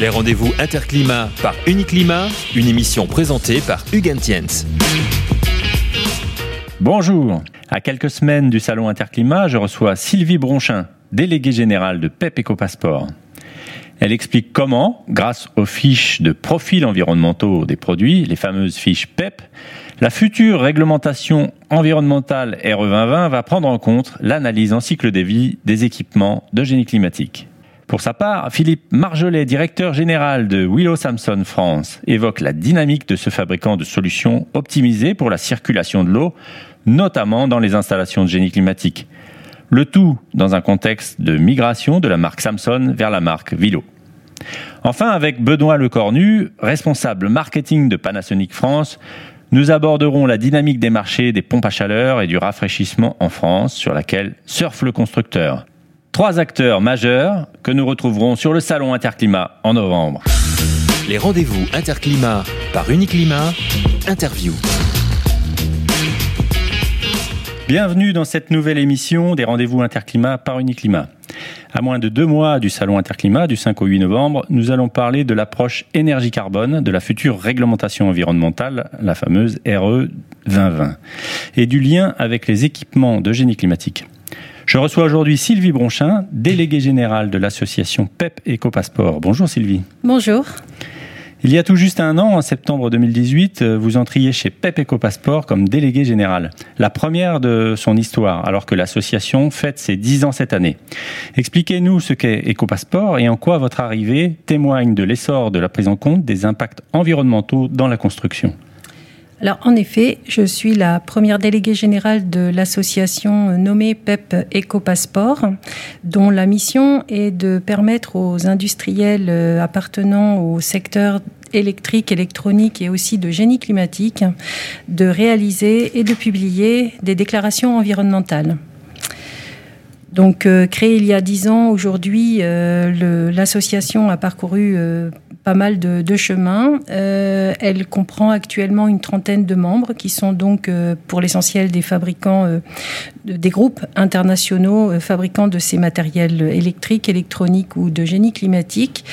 Les rendez-vous Interclimat par Uniclimat, une émission présentée par Hugues. Bonjour. À quelques semaines du salon Interclimat, je reçois Sylvie Bronchin, déléguée générale de PEP EcoPassport. Elle explique comment, grâce aux fiches de profil environnementaux des produits, les fameuses fiches PEP, la future réglementation environnementale RE 2020 va prendre en compte l'analyse en cycle de vie des équipements de génie climatique. Pour sa part, Philippe Marjolet, directeur général de Willow Samson France, évoque la dynamique de ce fabricant de solutions optimisées pour la circulation de l'eau, notamment dans les installations de génie climatique. Le tout dans un contexte de migration de la marque Samson vers la marque Willow. Enfin, avec Benoît Lecornu, responsable marketing de Panasonic France, nous aborderons la dynamique des marchés des pompes à chaleur et du rafraîchissement en France, sur laquelle surfe le constructeur. Trois acteurs majeurs que nous retrouverons sur le salon Interclimat en novembre. Les rendez-vous Interclimat par Uniclimat, interview. Bienvenue dans cette nouvelle émission des rendez-vous Interclimat par Uniclimat. À moins de deux mois du salon Interclimat du 5 au 8 novembre, nous allons parler de l'approche énergie carbone de la future réglementation environnementale, la fameuse RE 2020, et du lien avec les équipements de génie climatique. Je reçois aujourd'hui Sylvie Bronchin, déléguée générale de l'association PEP EcoPassport. Bonjour Sylvie. Bonjour. Il y a tout juste un an, en septembre 2018, euh, vous entriez chez PEP EcoPassport comme délégué général. La première de son histoire, alors que l'association fête ses 10 ans cette année. Expliquez-nous ce qu'est EcoPassport et en quoi votre arrivée témoigne de l'essor de la prise en compte des impacts environnementaux dans la construction. Alors, en effet, je suis la première déléguée générale de l'association nommée PEP EcoPassport, dont la mission est de permettre aux industriels euh, appartenant au secteur électrique, électronique et aussi de génie climatique de réaliser et de publier des déclarations environnementales. Donc, euh, créée il y a dix ans, aujourd'hui, euh, l'association a parcouru pas mal de, de chemins. Euh, elle comprend actuellement une trentaine de membres qui sont donc euh, pour l'essentiel des fabricants, euh, des groupes internationaux fabricants de ces matériels électriques, électroniques ou de génie climatique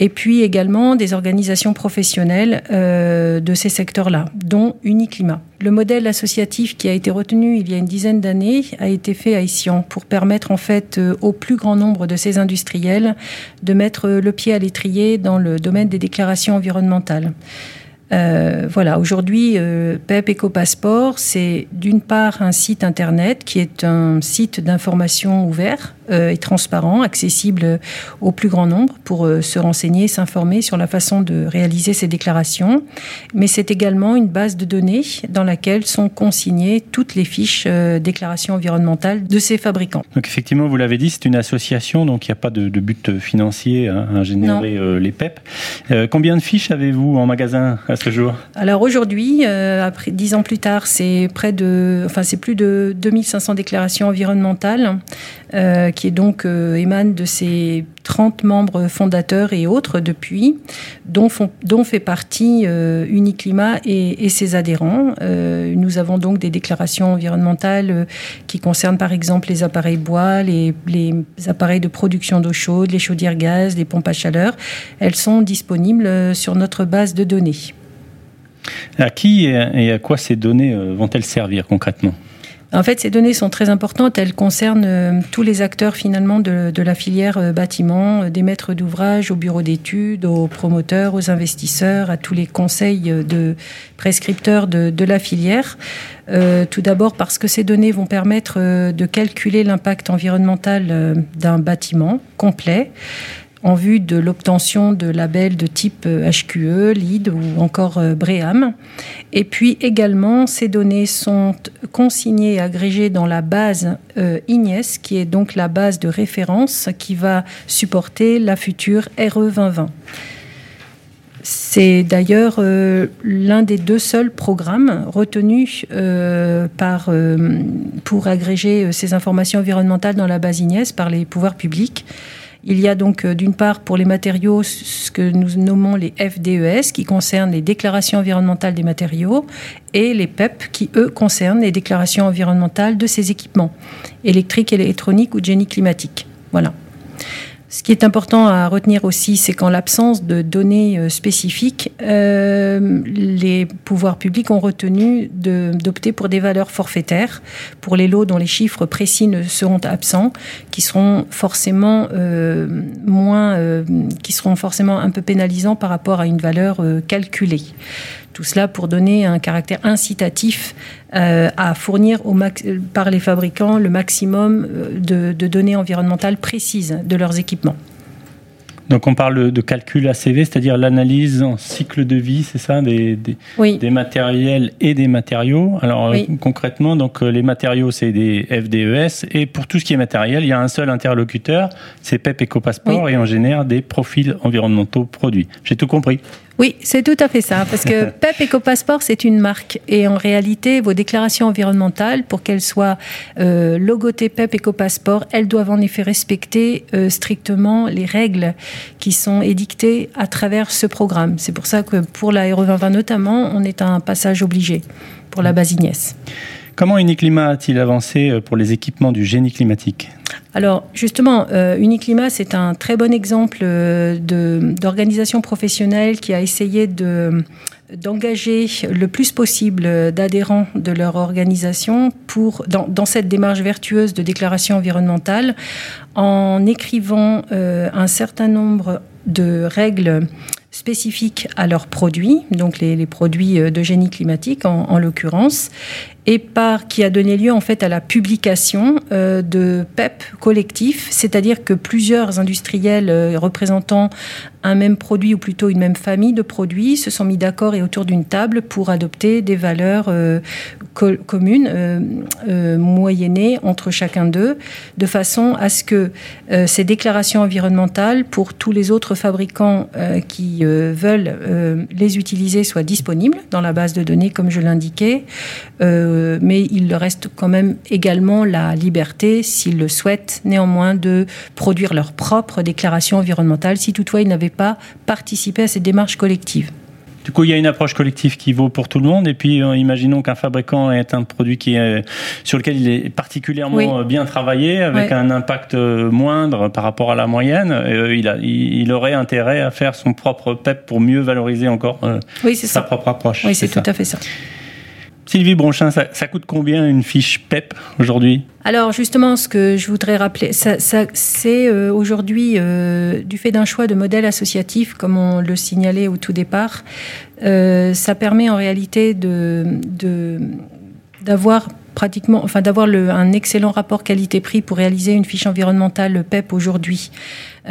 et puis également des organisations professionnelles euh, de ces secteurs-là, dont Uniclimat. Le modèle associatif qui a été retenu il y a une dizaine d'années a été fait à Essian pour permettre en fait euh, au plus grand nombre de ces industriels de mettre le pied à l'étrier dans le domaine des déclarations environnementales. Euh, voilà, aujourd'hui, euh, PEP EcoPassport, c'est d'une part un site internet qui est un site d'information ouvert et transparent, accessible au plus grand nombre pour euh, se renseigner, s'informer sur la façon de réaliser ces déclarations. Mais c'est également une base de données dans laquelle sont consignées toutes les fiches euh, déclarations environnementales de ces fabricants. Donc effectivement, vous l'avez dit, c'est une association, donc il n'y a pas de, de, but financier hein, à générer les PEP. combien de fiches avez-vous en magasin à ce jour? Alors aujourd'hui, après dix ans plus tard, c'est près de, enfin c'est plus de 2500 déclarations environnementales euh, qui est donc euh, émane de ces 30 membres fondateurs et autres depuis, dont, font, fait partie euh, Uniclimat et, ses adhérents. Euh, nous avons donc des déclarations environnementales qui concernent par exemple les appareils bois, les, appareils de production d'eau chaude, les chaudières gaz, les pompes à chaleur. Elles sont disponibles sur notre base de données. À qui et à quoi ces données vont-elles servir concrètement? En fait, ces données sont très importantes. Elles concernent euh, tous les acteurs finalement de, la filière euh, bâtiment, euh, des maîtres d'ouvrage, aux bureaux d'études, aux promoteurs, aux investisseurs, à tous les conseils de prescripteurs de, la filière. Tout d'abord parce que ces données vont permettre de calculer l'impact environnemental d'un bâtiment complet en vue de l'obtention de labels de type HQE, LEED ou encore euh, BREAM. Et puis également, ces données sont consignées et agrégées dans la base euh, qui est donc la base de référence qui va supporter la future RE 2020. C'est d'ailleurs euh, l'un des deux seuls programmes retenus euh, par, euh, pour agréger ces informations environnementales dans la base IGNES par les pouvoirs publics. Il y a donc euh, d'une part pour les matériaux ce que nous nommons les FDES qui concernent les déclarations environnementales des matériaux et les PEP qui eux concernent les déclarations environnementales de ces équipements électriques, électroniques ou génie climatique. Voilà. Ce qui est important à retenir aussi, c'est qu'en l'absence de données euh, spécifiques, euh, les pouvoirs publics ont retenu d'opter pour des valeurs forfaitaires pour les lots dont les chiffres précis ne seront absents, qui seront forcément euh, moins, qui seront forcément un peu pénalisants par rapport à une valeur calculée. Tout cela pour donner un caractère incitatif euh, à fournir au max- par les fabricants le maximum euh, de, de données environnementales précises de leurs équipements. Donc on parle de calcul ACV, c'est-à-dire l'analyse en cycle de vie, c'est ça, des, des, Oui, des matériels et des matériaux. Alors Oui. euh, concrètement, donc euh, les matériaux c'est des FDES et pour tout ce qui est matériel, il y a un seul interlocuteur, c'est PEP EcoPassport et on génère des profils environnementaux produits. J'ai tout compris. Oui, c'est tout à fait ça, parce que PEP EcoPassport, c'est une marque. Et en réalité, vos déclarations environnementales, pour qu'elles soient euh, logotées PEP EcoPassport, elles doivent en effet respecter euh, strictement les règles qui sont édictées à travers ce programme. C'est pour ça que pour la RE 2020 notamment, on est à un passage obligé pour la base Ignès. Comment Uniclimat a-t-il avancé euh, pour les équipements du génie climatique? Alors justement, euh, Uniclimat, c'est un très bon exemple euh, d'organisation professionnelle qui a essayé de d'engager le plus possible euh, d'adhérents de leur organisation dans, cette démarche vertueuse de déclaration environnementale en écrivant euh, un certain nombre de règles spécifiques à leurs produits, donc les, produits de génie climatique en l'occurrence, et par qui a donné lieu en fait à la publication euh, de PEP collectifs, c'est-à-dire que plusieurs industriels euh, représentant un même produit ou plutôt une même famille de produits se sont mis d'accord et autour d'une table pour adopter des valeurs euh, co- communes, moyennées entre chacun d'eux, de façon à ce que ces déclarations environnementales pour tous les autres fabricants qui veulent les utiliser soient disponibles dans la base de données, comme je l'indiquais. Euh, mais il leur reste quand même également la liberté, s'ils le souhaitent, néanmoins, de produire leur propre déclaration environnementale, si toutefois ils n'avaient pas participé à cette démarche collective. Du coup, il y a une approche collective qui vaut pour tout le monde. Et puis, euh, imaginons qu'un fabricant est un produit qui est, sur lequel il est particulièrement Oui. euh, bien travaillé, avec Ouais. un impact euh, moindre par rapport à la moyenne. Euh, il, a, il, il aurait intérêt à faire son propre PEP pour mieux valoriser encore euh, Oui, sa ça. propre approche. Oui, c'est tout à fait ça. Sylvie Bronchin, ça, coûte combien une fiche PEP aujourd'hui? Alors justement, ce que je voudrais rappeler, c'est euh, aujourd'hui, euh, du fait d'un choix de modèle associatif, comme on le signalait au tout départ, euh, ça permet en réalité d'avoir enfin d'avoir un excellent rapport qualité-prix pour réaliser une fiche environnementale PEP aujourd'hui.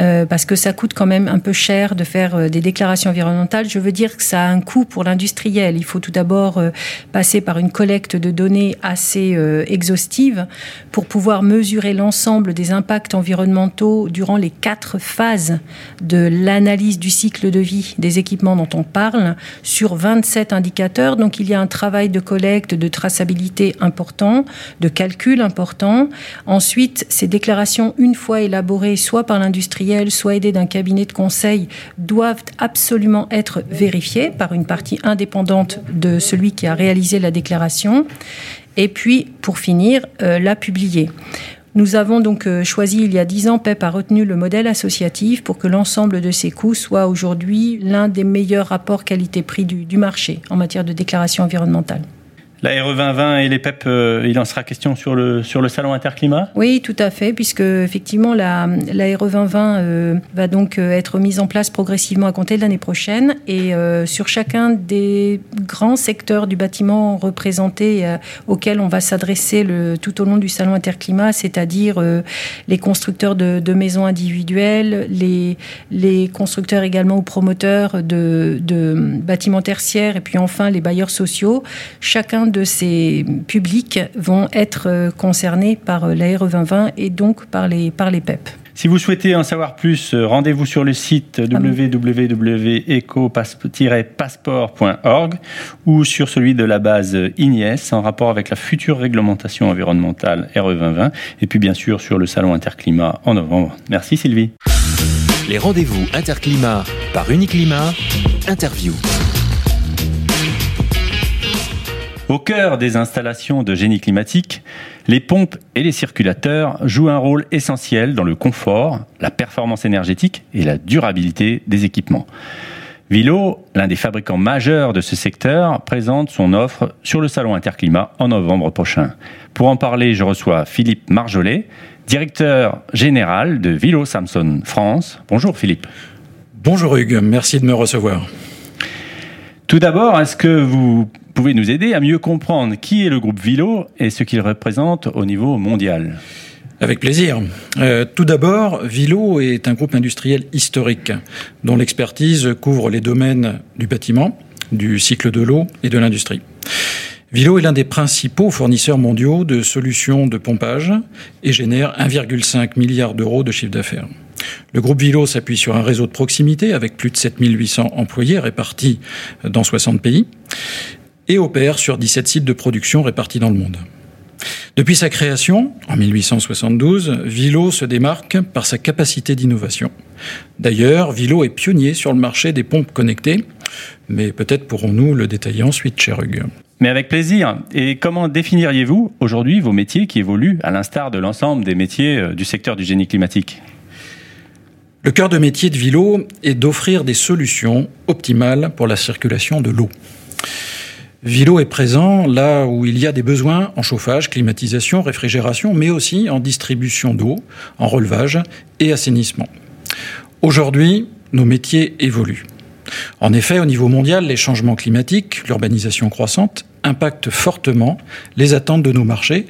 Euh, parce que ça coûte quand même un peu cher de faire euh, des déclarations environnementales. Je veux dire que ça a un coût pour l'industriel. Il faut tout d'abord euh, passer par une collecte de données assez exhaustive pour pouvoir mesurer l'ensemble des impacts environnementaux durant les quatre phases de l'analyse du cycle de vie des équipements dont on parle sur 27 indicateurs. Donc il y a un travail de collecte, de traçabilité important, de calcul important. Ensuite, ces déclarations, une fois élaborées, soit par l'industriel, soit aidées d'un cabinet de conseil, doivent absolument être vérifiées par une partie indépendante de celui qui a réalisé la déclaration. Et puis, pour finir, euh, la publier. Nous avons donc euh, choisi il y a dix ans, PEP a retenu le modèle associatif pour que l'ensemble de ces coûts soit aujourd'hui l'un des meilleurs rapports qualité-prix du marché en matière de déclaration environnementale. La RE 2020 et les PEP, euh, il en sera question sur le, sur le salon Interclimat Oui, tout à fait, puisque effectivement la, la RE 2020 euh, va donc euh, être mise en place progressivement à compter de l'année prochaine et sur chacun des grands secteurs du bâtiment représentés auxquels on va s'adresser tout au long du salon Interclimat, c'est-à-dire les constructeurs de, de maisons individuelles, les, les constructeurs également ou promoteurs de, de bâtiments tertiaires et puis enfin les bailleurs sociaux. Chacun de ces publics vont être euh, concernés par euh, la RE 2020 et donc par les, par les PEP. Si vous souhaitez en savoir plus, euh, rendez-vous sur le site www.eco-passport.org ou sur celui de la base INIES en rapport avec la future réglementation environnementale RE 2020 et puis bien sûr sur le salon Interclimat en novembre. Merci Sylvie. Les rendez-vous Interclimat par Uniclimat, interview. Au cœur des installations de génie climatique, Les pompes et les circulateurs jouent un rôle essentiel dans le confort, la performance énergétique et la durabilité des équipements. Vilo, l'un des fabricants majeurs de ce secteur, présente son offre sur le salon Interclimat en novembre prochain. Pour en parler, je reçois Philippe Marjollet, directeur général de Vilo Samson France. Bonjour Philippe. Bonjour Hugues, merci de me recevoir. Tout d'abord, est-ce que vous pouvez nous aider à mieux comprendre qui est le groupe Vilo et ce qu'il représente au niveau mondial avec plaisir. Euh, tout d'abord, Vilo est un groupe industriel historique dont l'expertise couvre les domaines du bâtiment, du cycle de l'eau et de l'industrie. Vilo est l'un des principaux fournisseurs mondiaux de solutions de pompage et génère 1,5 milliard d'euros de chiffre d'affaires. Le groupe Vilo s'appuie sur un réseau de proximité avec plus de 7800 employés répartis dans 60 pays et opère sur 17 sites de production répartis dans le monde. Depuis sa création, en 1872, Vilo se démarque par sa capacité d'innovation. D'ailleurs, Vilo est pionnier sur le marché des pompes connectées, mais peut-être pourrons-nous le détailler ensuite, cher Hugues. Mais avec plaisir. Et comment définiriez-vous aujourd'hui vos métiers qui évoluent à l'instar de l'ensemble des métiers euh, du secteur du génie climatique? Le cœur de métier de Vilo est d'offrir des solutions optimales pour la circulation de l'eau. Vilo est présent là où il y a des besoins en chauffage, climatisation, réfrigération, mais aussi en distribution d'eau, en relevage et assainissement. Aujourd'hui, nos métiers évoluent. En effet, au niveau mondial, les changements climatiques, l'urbanisation croissante, impactent fortement les attentes de nos marchés,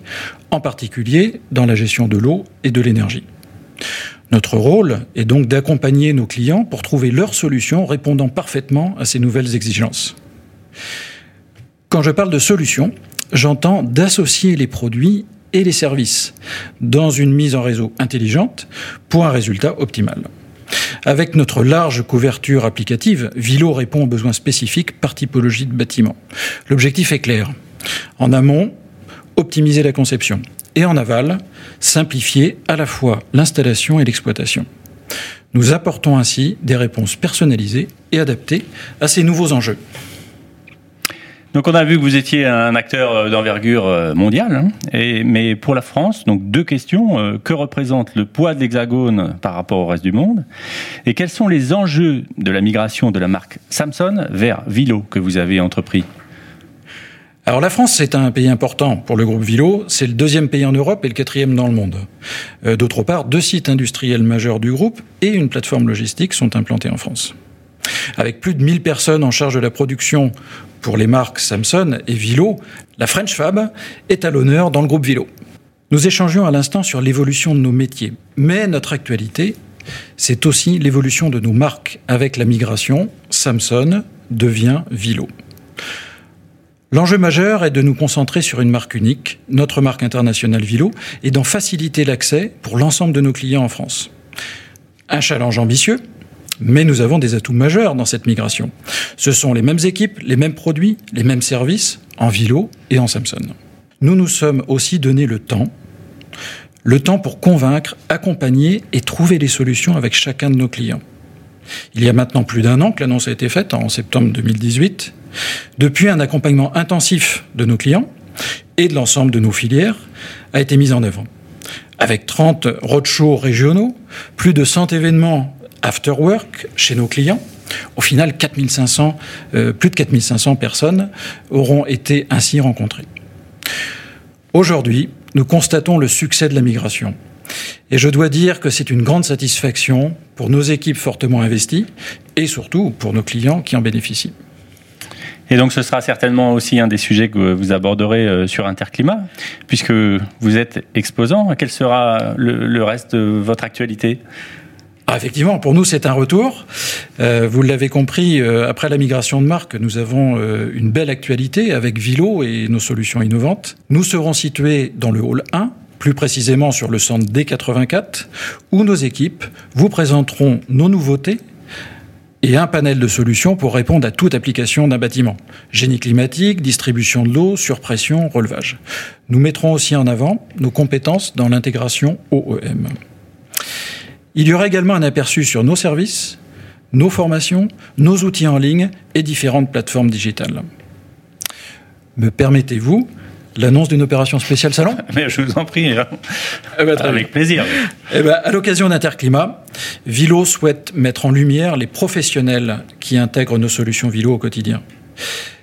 en particulier dans la gestion de l'eau et de l'énergie. Notre rôle est donc d'accompagner nos clients pour trouver leurs solutions répondant parfaitement à ces nouvelles exigences. Quand je parle de solutions, j'entends d'associer les produits et les services dans une mise en réseau intelligente pour un résultat optimal. Avec notre large couverture applicative, Vilo répond aux besoins spécifiques par typologie de bâtiment. L'objectif est clair. En amont, optimiser la conception. Et en aval, simplifier à la fois l'installation et l'exploitation. Nous apportons ainsi des réponses personnalisées et adaptées à ces nouveaux enjeux. Donc on a vu que vous étiez un acteur euh, d'envergure euh, mondiale, hein, mais pour la France, donc deux questions. Euh, que représente le poids de l'Hexagone par rapport au reste du monde? Et quels sont les enjeux de la migration de la marque Samson vers Vilo que vous avez entrepris? Alors la France, c'est un pays important pour le groupe Vilo. C'est le deuxième pays en Europe et le quatrième dans le monde. D'autre part, deux sites industriels majeurs du groupe et une plateforme logistique sont implantés en France. Avec plus de 1000 personnes en charge de la production pour les marques Samsung et Vilo, la French Fab est à l'honneur dans le groupe Vilo. Nous échangions à l'instant sur l'évolution de nos métiers, mais notre actualité, c'est aussi l'évolution de nos marques avec la migration. Samsung devient Vilo. L'enjeu majeur est de nous concentrer sur une marque unique, notre marque internationale Vilo, et d'en faciliter l'accès pour l'ensemble de nos clients en France. Un challenge ambitieux, mais nous avons des atouts majeurs dans cette migration. Ce sont les mêmes équipes, les mêmes produits, les mêmes services en Vilo et en Samsung. Nous nous sommes aussi donné le temps, le temps pour convaincre, accompagner et trouver des solutions avec chacun de nos clients. Il y a maintenant plus d'un an que l'annonce a été faite, en septembre 2018. Depuis, un accompagnement intensif de nos clients et de l'ensemble de nos filières a été mis en œuvre. Avec 30 roadshows régionaux, plus de 100 événements after work chez nos clients. Au final, 4500, euh, plus de 4500 personnes auront été ainsi rencontrées. Aujourd'hui, nous constatons le succès de la migration. Et je dois dire que c'est une grande satisfaction pour nos équipes fortement investies et surtout pour nos clients qui en bénéficient. Et donc ce sera certainement aussi un des sujets que vous aborderez euh, sur Interclimat, puisque vous êtes exposant. Quel sera le reste de votre actualité? Ah, effectivement, pour nous, c'est un retour. Euh, vous l'avez compris, euh, après la migration de marque, nous avons euh, une belle actualité avec Vilo et nos solutions innovantes. Nous serons situés dans le hall 1, plus précisément sur le centre D84, où nos équipes vous présenteront nos nouveautés et un panel de solutions pour répondre à toute application d'un bâtiment. Génie climatique, distribution de l'eau, surpression, relevage. Nous mettrons aussi en avant nos compétences dans l'intégration OEM. Il y aura également un aperçu sur nos services, nos formations, nos outils en ligne et différentes plateformes digitales. Me permettez-vous l'annonce d'une opération spéciale salon? Mais je vous en prie, hein. eh ben, avec plaisir. Eh ben, à l'occasion d'Interclimat, Vilo souhaite mettre en lumière les professionnels qui intègrent nos solutions Vilo au quotidien.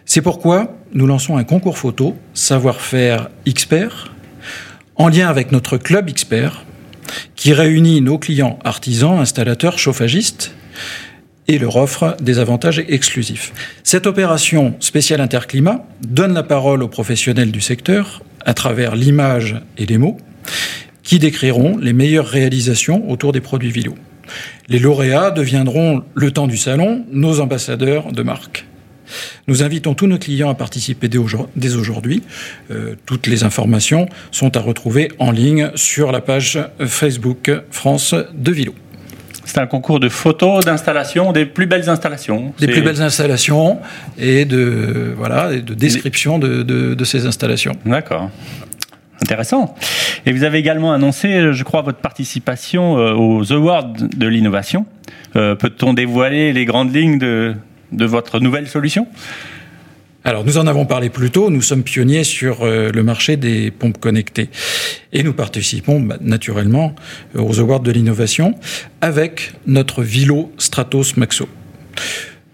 C'est pourquoi nous lançons un concours photo Savoir-faire Expert en lien avec notre club Expert qui réunit nos clients artisans, installateurs, chauffagistes et leur offre des avantages exclusifs. Cette opération spéciale interclimat donne la parole aux professionnels du secteur à travers l'image et les mots qui décriront les meilleures réalisations autour des produits Vilo. Les lauréats deviendront, le temps du salon, nos ambassadeurs de marque. Nous invitons tous nos clients à participer dès aujourd'hui. Euh, toutes les informations sont à retrouver en ligne sur la page Facebook France de Vilo. C'est un concours de photos, d'installations, des plus belles installations. Des plus belles installations et de, voilà, de description de, de, ces installations. D'accord. Intéressant. Et vous avez également annoncé, je crois, votre participation euh, aux Awards de l'innovation. Euh, peut-on dévoiler les grandes lignes de, de votre nouvelle solution? Alors, nous en avons parlé plus tôt. Nous sommes pionniers sur euh, le marché des pompes connectées. Et nous participons bah, naturellement euh, aux Awards de l'innovation avec notre Vilo Stratos Maxo.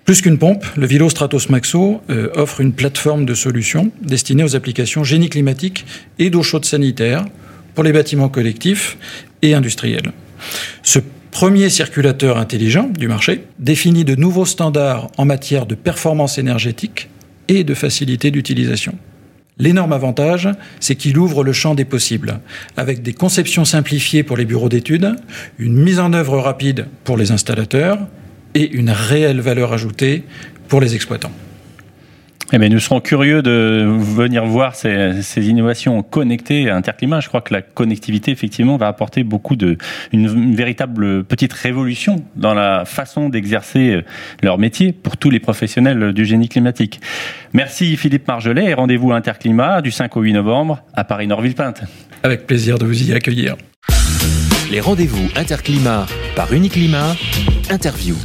Plus qu'une pompe, le Vilo Stratos Maxo euh, offre une plateforme de solutions destinée aux applications génie climatique et d'eau chaude sanitaire pour les bâtiments collectifs et industriels. Premier circulateur intelligent du marché définit de nouveaux standards en matière de performance énergétique et de facilité d'utilisation. L'énorme avantage, c'est qu'il ouvre le champ des possibles, avec des conceptions simplifiées pour les bureaux d'études, une mise en œuvre rapide pour les installateurs et une réelle valeur ajoutée pour les exploitants. Eh bien, nous serons curieux de venir voir ces, ces, innovations connectées à Interclimat. Je crois que la connectivité, effectivement, va apporter beaucoup de, une, véritable petite révolution dans la façon d'exercer leur métier pour tous les professionnels du génie climatique. Merci Philippe Margelet et rendez-vous à Interclimat du 5 au 8 novembre à Paris-Nord-Villepinte. Avec plaisir de vous y accueillir. Les rendez-vous Interclimat par Uniclimat, interview.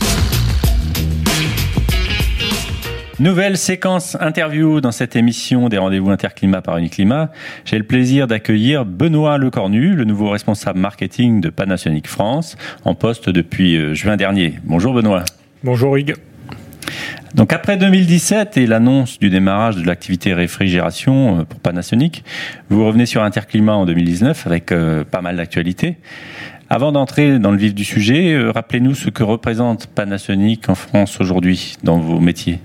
Nouvelle séquence interview dans cette émission des rendez-vous interclimat par Uniclimat. J'ai le plaisir d'accueillir Benoît Lecornu, le nouveau responsable marketing de Panasonic France, en poste depuis euh, juin dernier. Bonjour Benoît. Bonjour Hugues. Donc après 2017 et l'annonce du démarrage de l'activité réfrigération euh, pour Panasonic, vous revenez sur Interclimat en 2019 avec euh, pas mal d'actualités. Avant d'entrer dans le vif du sujet, rappelez-nous ce que représente Panasonic en France aujourd'hui dans vos métiers.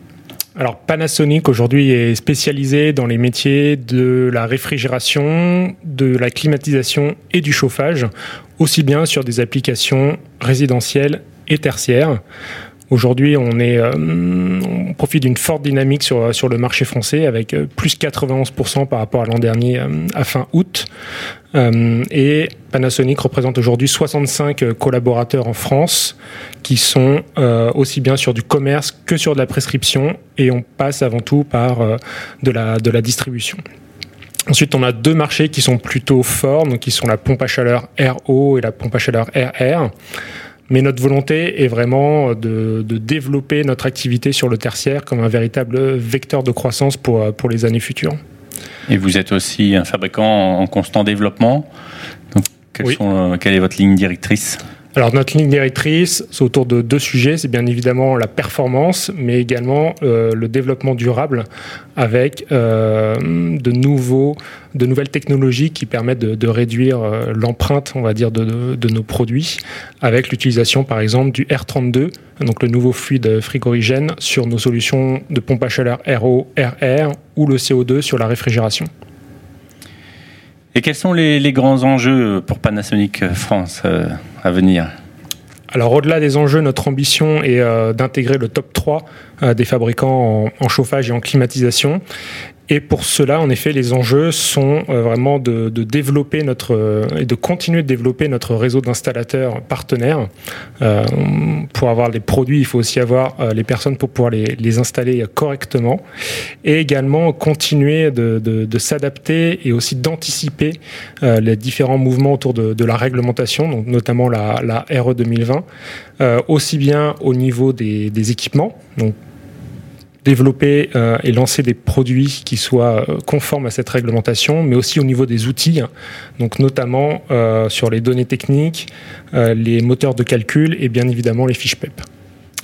Alors Panasonic aujourd'hui est spécialisé dans les métiers de la réfrigération, de la climatisation et du chauffage, aussi bien sur des applications résidentielles et tertiaires. Aujourd'hui, on, est, euh, on profite d'une forte dynamique sur, sur le marché français avec euh, plus 91% par rapport à l'an dernier euh, à fin août. et Panasonic représente aujourd'hui 65 collaborateurs en France qui sont aussi bien sur du commerce que sur de la prescription et on passe avant tout par de, la, de la distribution. Ensuite, on a deux marchés qui sont plutôt forts, donc qui sont la pompe à chaleur RO et la pompe à chaleur RR. Mais notre volonté est vraiment de, développer notre activité sur le tertiaire comme un véritable vecteur de croissance pour, pour les années futures. Et vous êtes aussi un fabricant en constant développement. Donc, sont, quelle est votre ligne directrice? Alors notre ligne directrice, c'est autour de deux sujets. C'est bien évidemment la performance, mais également euh, le développement durable avec euh, de, nouveaux, de nouvelles technologies qui permettent de, réduire euh, l'empreinte, on va dire, de, nos produits, avec l'utilisation par exemple du R32, donc le nouveau fluide frigorigène, sur nos solutions de pompe à chaleur RO, RR ou le CO2 sur la réfrigération. Et quels sont les, grands enjeux pour Panasonic France alors au-delà des enjeux, notre ambition est euh, d'intégrer le top 3 euh, des fabricants en, chauffage et en climatisation. Et pour cela, en effet, les enjeux sont euh, vraiment de, développer notre euh, et de continuer de développer notre réseau d'installateurs partenaires. Euh, pour avoir les produits, il faut aussi avoir les personnes pour pouvoir les, installer correctement. Et également continuer de, s'adapter et aussi d'anticiper les différents mouvements autour de, la réglementation, donc notamment la, RE 2020, aussi bien au niveau des, des équipements, donc développer euh, et lancer des produits qui soient euh, conformes à cette réglementation, mais aussi au niveau des outils, donc notamment euh, sur les données techniques, les moteurs de calcul et bien évidemment les fiches PEP.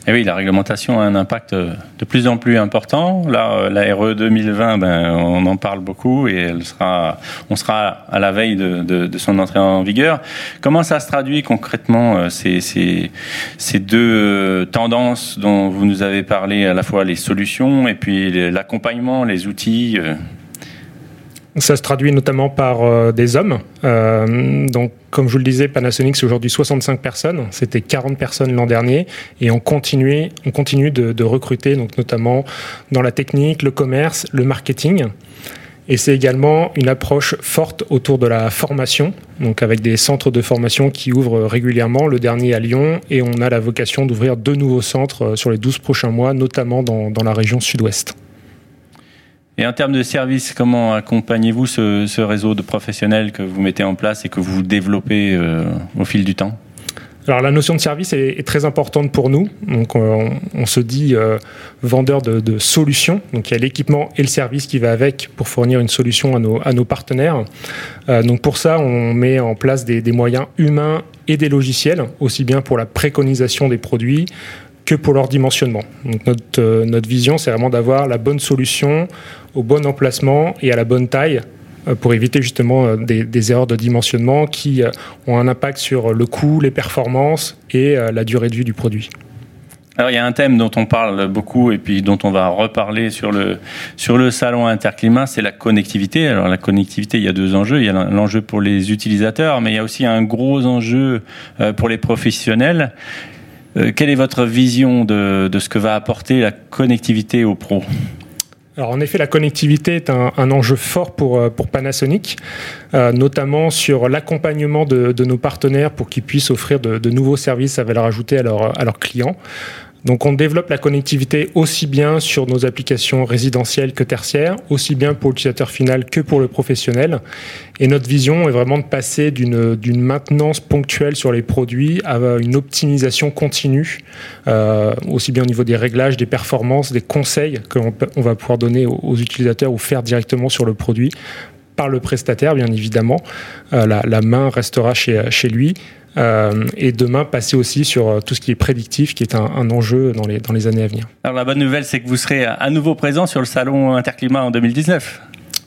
Et oui, la réglementation a un impact de plus en plus important. Là, la RE 2020, ben, on en parle beaucoup et elle sera, on sera à la veille de, son entrée en vigueur. Comment ça se traduit concrètement euh, ces, ces, deux euh, tendances dont vous nous avez parlé, à la fois les solutions et puis l'accompagnement, les outils euh ça se traduit notamment par euh, des hommes. Euh, donc, comme je vous le disais, Panasonic, c'est aujourd'hui 65 personnes. C'était 40 personnes l'an dernier. Et on continue, on continue de, de, recruter, donc notamment dans la technique, le commerce, le marketing. Et c'est également une approche forte autour de la formation, donc avec des centres de formation qui ouvrent régulièrement, le dernier à Lyon, et on a la vocation d'ouvrir deux nouveaux centres euh, sur les 12 prochains mois, notamment dans, dans la région sud-ouest. Et en termes de services, comment accompagnez-vous ce, ce, réseau de professionnels que vous mettez en place et que vous développez euh, au fil du temps? Alors la notion de service est, très importante pour nous. Donc on, on se dit euh, vendeur de, solutions. Donc il y a l'équipement et le service qui va avec pour fournir une solution à nos, à nos partenaires. Euh, donc pour ça, on met en place des moyens humains et des logiciels, aussi bien pour la préconisation des produits, que pour leur dimensionnement. Donc notre, euh, notre vision, c'est vraiment d'avoir la bonne solution au bon emplacement et à la bonne taille euh, pour éviter justement euh, des, des, erreurs de dimensionnement qui ont un impact sur le coût, les performances et la durée de vie du produit. Alors il y a un thème dont on parle beaucoup et puis dont on va reparler sur le sur le salon Interclimat, c'est la connectivité. Alors la connectivité, il y a deux enjeux. Il y a l'enjeu pour les utilisateurs, mais il y a aussi un gros enjeu pour les professionnels. Euh, quelle est votre vision de, ce que va apporter la connectivité aux pros alors en effet, la connectivité est un, enjeu fort pour, euh, Panasonic, euh, notamment sur l'accompagnement de, nos partenaires pour qu'ils puissent offrir de, nouveaux services à valeur ajoutée à leurs clients. Donc on développe la connectivité aussi bien sur nos applications résidentielles que tertiaires, aussi bien pour l'utilisateur final que pour le professionnel. Et notre vision est vraiment de passer d'une maintenance ponctuelle sur les produits à une optimisation continue, euh, aussi bien au niveau des réglages, des performances, des conseils on va pouvoir donner aux, utilisateurs ou faire directement sur le produit par le prestataire, bien évidemment. Euh, la, main restera chez lui. Euh, et demain passer aussi sur euh, tout ce qui est prédictif, qui est un, un, enjeu dans les, dans les années à venir. Alors la bonne nouvelle, c'est que vous serez à nouveau présent sur le salon Interclimat en 2019.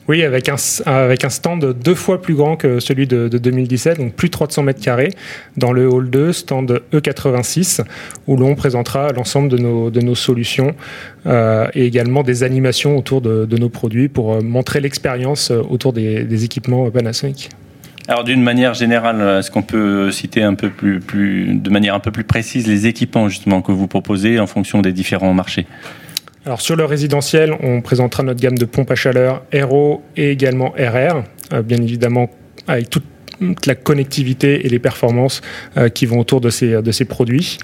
Oui, avec un, avec un stand deux fois plus grand que celui de, de 2017, donc plus de 300 mètres carrés, dans le hall 2, stand E86, où l'on présentera l'ensemble de nos, de nos solutions euh, et également des animations autour de, de nos produits pour montrer l'expérience autour des, des équipements Panasonic. Alors d'une manière générale, est-ce qu'on peut citer un peu plus, de manière un peu plus précise les équipements justement que vous proposez en fonction des différents marchés? Alors sur le résidentiel, on présentera notre gamme de pompes à chaleur RO et également RR, euh, bien évidemment avec toute la connectivité et les performances euh, qui vont autour de ces, de ces produits.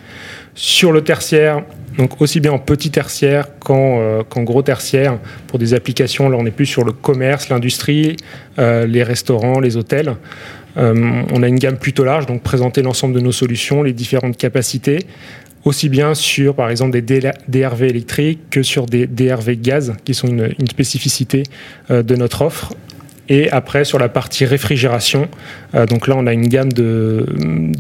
Sur le tertiaire, donc aussi bien en petit tertiaire qu'en euh, qu gros tertiaire, pour des applications, là on est plus sur le commerce, l'industrie, euh, les restaurants, les hôtels. Euh, on a une gamme plutôt large, donc présenter l'ensemble de nos solutions, les différentes capacités, aussi bien sur par exemple des DRV électriques que sur des DRV gaz, qui sont une, spécificité euh, de notre offre. Et après, sur la partie réfrigération, euh, donc là, on a une gamme de,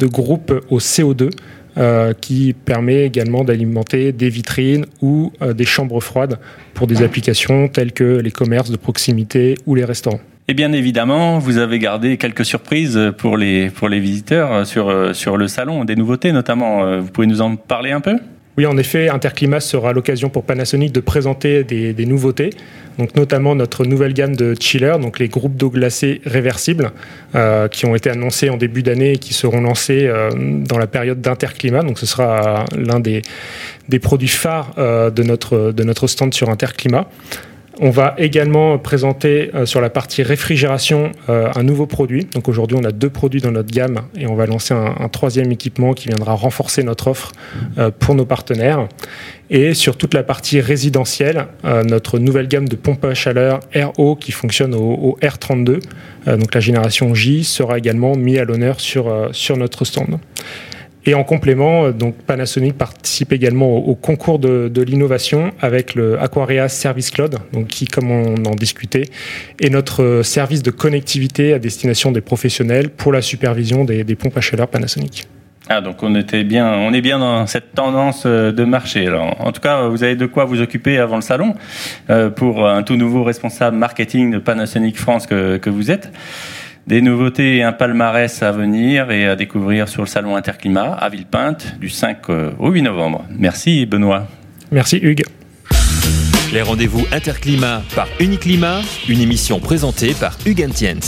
groupes au CO2 euh, qui permet également d'alimenter des vitrines ou euh, des chambres froides pour des applications telles que les commerces de proximité ou les restaurants. Et bien évidemment, vous avez gardé quelques surprises pour les, pour les visiteurs sur, sur le salon, des nouveautés notamment. Vous pouvez nous en parler un peu? Oui, en effet, Interclimat sera l'occasion pour Panasonic de présenter des, nouveautés, donc notamment notre nouvelle gamme de chillers, donc les groupes d'eau glacée réversibles, euh, qui ont été annoncés en début d'année et qui seront lancés euh, dans la période d'Interclimat. Donc ce sera l'un des, produits phares euh, de notre stand sur Interclimat. On va également présenter euh, sur la partie réfrigération euh, un nouveau produit. Donc aujourd'hui, on a deux produits dans notre gamme et on va lancer un, troisième équipement qui viendra renforcer notre offre euh, pour nos partenaires. Et sur toute la partie résidentielle, notre nouvelle gamme de pompes à chaleur RO qui fonctionne au, au R32, euh, donc la génération J, sera également mis à l'honneur sur, sur notre stand. Et en complément, donc Panasonic participe également au, concours de, l'innovation avec le Aquarias Service Cloud, donc qui, comme on en discutait, est notre service de connectivité à destination des professionnels pour la supervision des, pompes à chaleur Panasonic. Ah, donc on était bien, on est bien dans cette tendance euh, de marché. En tout cas, vous avez de quoi vous occuper avant le salon euh, pour un tout nouveau responsable marketing de Panasonic France que vous êtes des nouveautés et un palmarès à venir et à découvrir sur le salon Interclimat à Villepinte du 5 euh, au 8 novembre. Merci Benoît. Merci Hugues. Les rendez-vous Interclimat par Uniclimat, une émission présentée par Hugues Entiens.